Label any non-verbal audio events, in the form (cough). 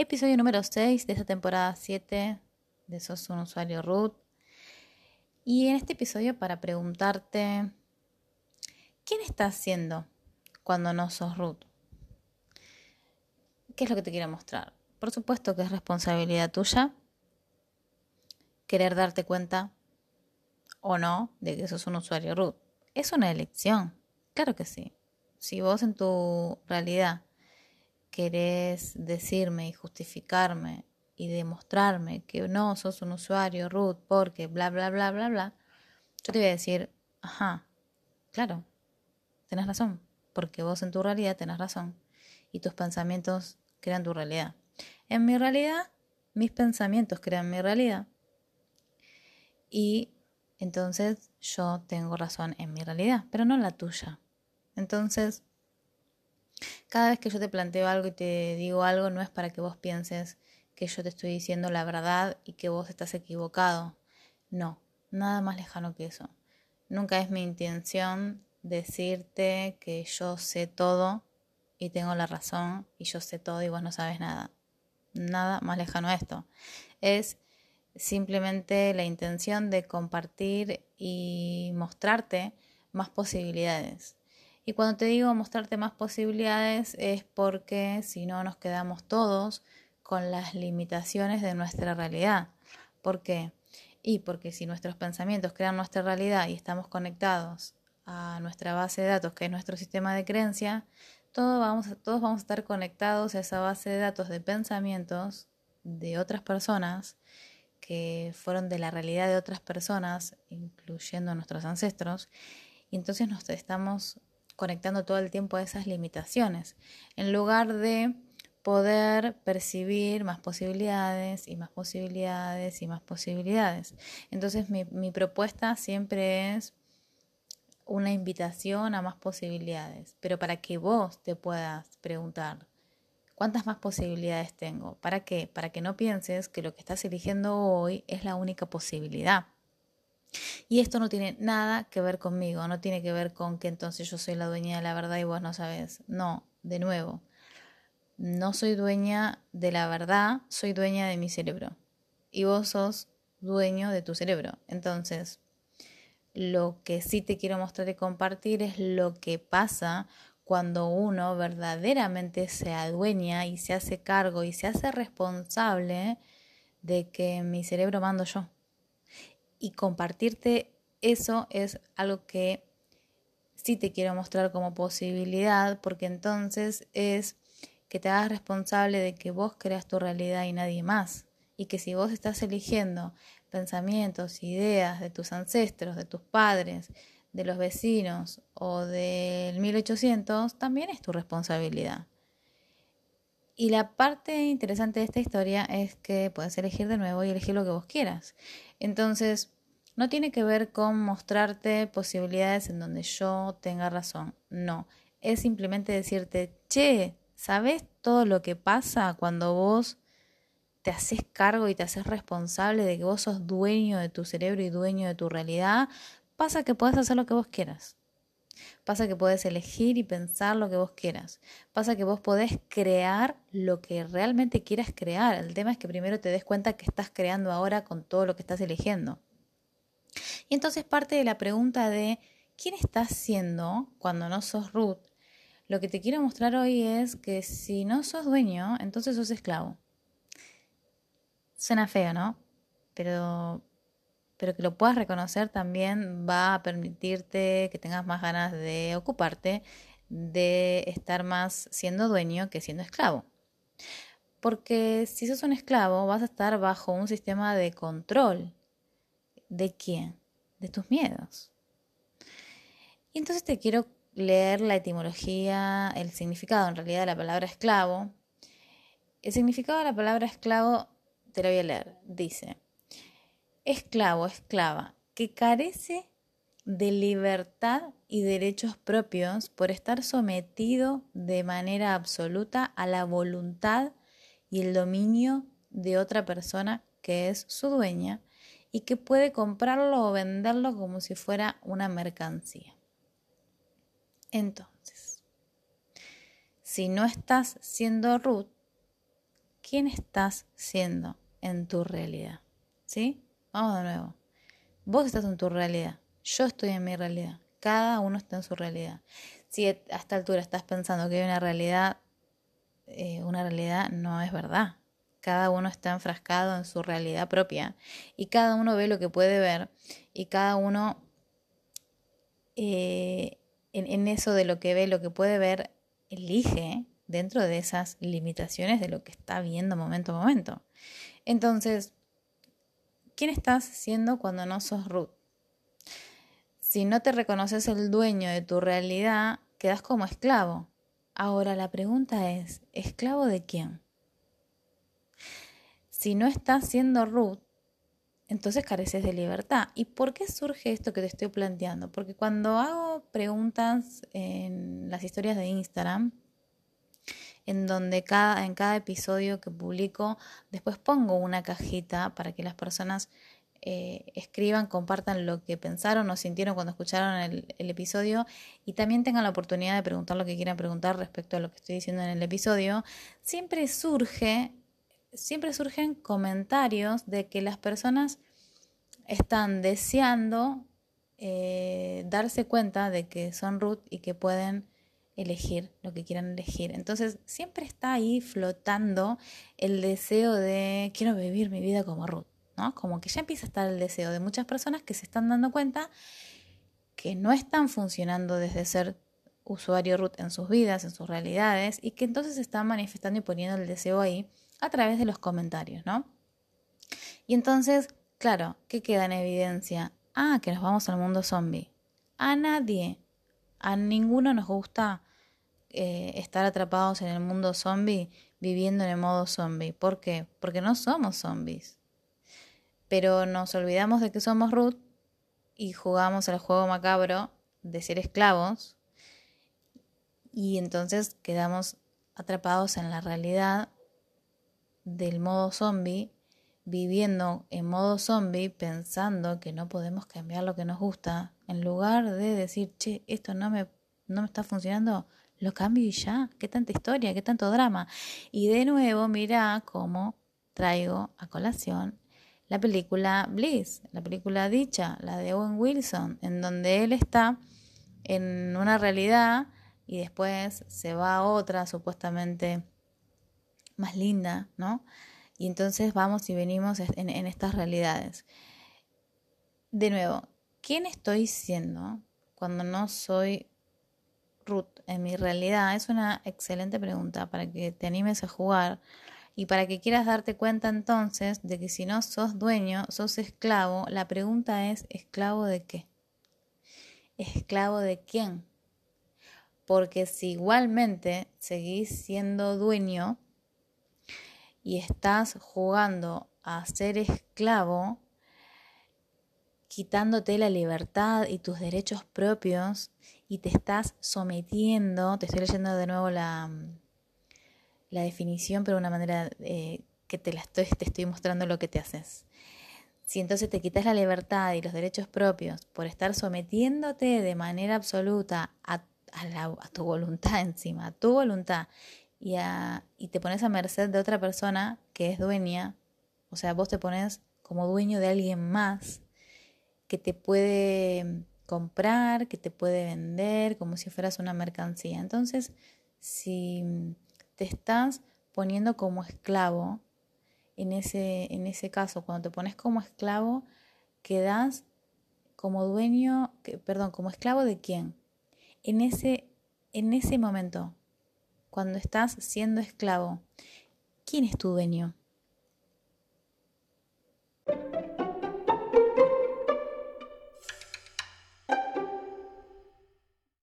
Episodio número 6 de esta temporada 7 de Sos un usuario root. Y en este episodio para preguntarte, ¿quién estás siendo cuando no sos root? ¿Qué es lo que te quiero mostrar? Por supuesto que es responsabilidad tuya querer darte cuenta o no de que sos un usuario root. Es una elección, claro que sí. Si vos en tu realidad querés decirme y justificarme y demostrarme que no sos un usuario root porque bla, bla, bla, bla, bla, yo te voy a decir, ajá, claro, tenés razón, porque vos en tu realidad tenés razón y tus pensamientos crean tu realidad. En mi realidad, mis pensamientos crean mi realidad y entonces yo tengo razón en mi realidad, pero no en la tuya. Entonces, cada vez que yo te planteo algo y te digo algo, no es para que vos pienses que yo te estoy diciendo la verdad y que vos estás equivocado. No, nada más lejano que eso. Nunca es mi intención decirte que yo sé todo y tengo la razón y yo sé todo y vos no sabes nada. Nada más lejano a esto. Es simplemente la intención de compartir y mostrarte más posibilidades. Y cuando te digo mostrarte más posibilidades es porque si no nos quedamos todos con las limitaciones de nuestra realidad. ¿Por qué? Y porque si nuestros pensamientos crean nuestra realidad y estamos conectados a nuestra base de datos, que es nuestro sistema de creencia, todos vamos, todos vamos a estar conectados a esa base de datos de pensamientos de otras personas que fueron de la realidad de otras personas, incluyendo a nuestros ancestros, y entonces nos estamos conectando todo el tiempo a esas limitaciones, en lugar de poder percibir más posibilidades y más posibilidades y más posibilidades. Entonces mi, mi propuesta siempre es una invitación a más posibilidades, pero para que vos te puedas preguntar, ¿Cuántas más posibilidades tengo? ¿Para qué? Para que no pienses que lo que estás eligiendo hoy es la única posibilidad. Y esto no tiene nada que ver conmigo, no tiene que ver con que entonces yo soy la dueña de la verdad y vos no sabes. No, de nuevo, no soy dueña de la verdad, soy dueña de mi cerebro. Y vos sos dueño de tu cerebro. Entonces, lo que sí te quiero mostrar y compartir es lo que pasa cuando uno verdaderamente se adueña y se hace cargo y se hace responsable de que mi cerebro mando yo. Y compartirte eso es algo que sí te quiero mostrar como posibilidad, porque entonces es que te hagas responsable de que vos creas tu realidad y nadie más. Y que si vos estás eligiendo pensamientos, ideas de tus ancestros, de tus padres, de los vecinos o del 1800 también es tu responsabilidad. Y la parte interesante de esta historia es que puedes elegir de nuevo y elegir lo que vos quieras. Entonces, no tiene que ver con mostrarte posibilidades en donde yo tenga razón. No, es simplemente decirte, che, ¿sabes todo lo que pasa cuando vos te haces cargo y te haces responsable de que vos sos dueño de tu cerebro y dueño de tu realidad? pasa que puedes hacer lo que vos quieras. Pasa que puedes elegir y pensar lo que vos quieras. Pasa que vos podés crear lo que realmente quieras crear. El tema es que primero te des cuenta que estás creando ahora con todo lo que estás eligiendo. Y entonces parte de la pregunta de ¿quién estás siendo cuando no sos root? Lo que te quiero mostrar hoy es que si no sos dueño, entonces sos esclavo. Suena feo, ¿no? Pero pero que lo puedas reconocer también va a permitirte que tengas más ganas de ocuparte, de estar más siendo dueño que siendo esclavo. Porque si sos un esclavo vas a estar bajo un sistema de control. ¿De quién? De tus miedos. Y entonces te quiero leer la etimología, el significado en realidad de la palabra esclavo. El significado de la palabra esclavo te lo voy a leer. Dice, esclavo, esclava, que carece de libertad y derechos propios por estar sometido de manera absoluta a la voluntad y el dominio de otra persona que es su dueña y que puede comprarlo o venderlo como si fuera una mercancía. Entonces, si no estás siendo root, ¿quién estás siendo en tu realidad? ¿Sí? Vamos de nuevo. Vos estás en tu realidad, yo estoy en mi realidad, cada uno está en su realidad. Si a esta altura estás pensando que hay una realidad, eh, una realidad no es verdad. Cada uno está enfrascado en su realidad propia y cada uno ve lo que puede ver y cada uno eh, en, eso de lo que ve, lo que puede ver, elige dentro de esas limitaciones de lo que está viendo momento a momento. Entonces, ¿quién estás siendo cuando no sos Ruth? Si no te reconoces el dueño de tu realidad, quedas como esclavo. Ahora la pregunta es, ¿esclavo de quién? Si no estás siendo Ruth, entonces careces de libertad. ¿Y por qué surge esto que te estoy planteando? Porque cuando hago preguntas en las historias de Instagram, en donde cada, en cada episodio que publico, después pongo una cajita para que las personas eh, escriban, compartan lo que pensaron o sintieron cuando escucharon el, episodio y también tengan la oportunidad de preguntar lo que quieran preguntar respecto a lo que estoy diciendo en el episodio, siempre surge siempre surgen comentarios de que las personas están deseando eh, darse cuenta de que son root y que pueden elegir lo que quieran elegir. Entonces siempre está ahí flotando el deseo de quiero vivir mi vida como root, ¿no? Como que ya empieza a estar el deseo de muchas personas que se están dando cuenta que no están funcionando desde ser usuario root en sus vidas, en sus realidades, y que entonces están manifestando y poniendo el deseo ahí a través de los comentarios, ¿no? Y entonces, claro, ¿qué queda en evidencia? Ah, que nos vamos al mundo zombie. A nadie, a ninguno nos gusta eh, estar atrapados en el mundo zombie, viviendo en el modo zombie. ¿Por qué? Porque no somos zombies. Pero nos olvidamos de que somos root y jugamos al juego macabro de ser esclavos y entonces quedamos atrapados en la realidad del modo zombie, viviendo en modo zombie, pensando que no podemos cambiar lo que nos gusta, en lugar de decir, che, esto no me, no me está funcionando, lo cambio y ya, qué tanta historia, qué tanto drama. Y de nuevo, mira cómo traigo a colación la película Bliss, la película dicha, la de Owen Wilson, en donde él está en una realidad y después se va a otra supuestamente más linda, ¿no? Y entonces vamos y venimos en, estas realidades. De nuevo, ¿quién estoy siendo cuando no soy En mi realidad? Es una excelente pregunta para que te animes a jugar y para que quieras darte cuenta entonces de que si no sos dueño, sos esclavo, la pregunta es, ¿esclavo de qué? ¿Esclavo de quién? Porque si igualmente seguís siendo dueño, y estás jugando a ser esclavo, quitándote la libertad y tus derechos propios y te estás sometiendo, te estoy leyendo de nuevo la, la definición, pero de una manera eh, que te, la estoy, te estoy mostrando lo que te haces. Si entonces te quitas la libertad y los derechos propios por estar sometiéndote de manera absoluta a, a tu voluntad (laughs) encima, a tu voluntad, y, y te pones a merced de otra persona que es dueña, o sea, vos te pones como dueño de alguien más que te puede comprar, que te puede vender, como si fueras una mercancía. Entonces, si te estás poniendo como esclavo, en ese, en ese caso, cuando te pones como esclavo, quedas como dueño, perdón, como esclavo de quién? En ese, en ese momento, cuando estás siendo esclavo, ¿quién es tu dueño?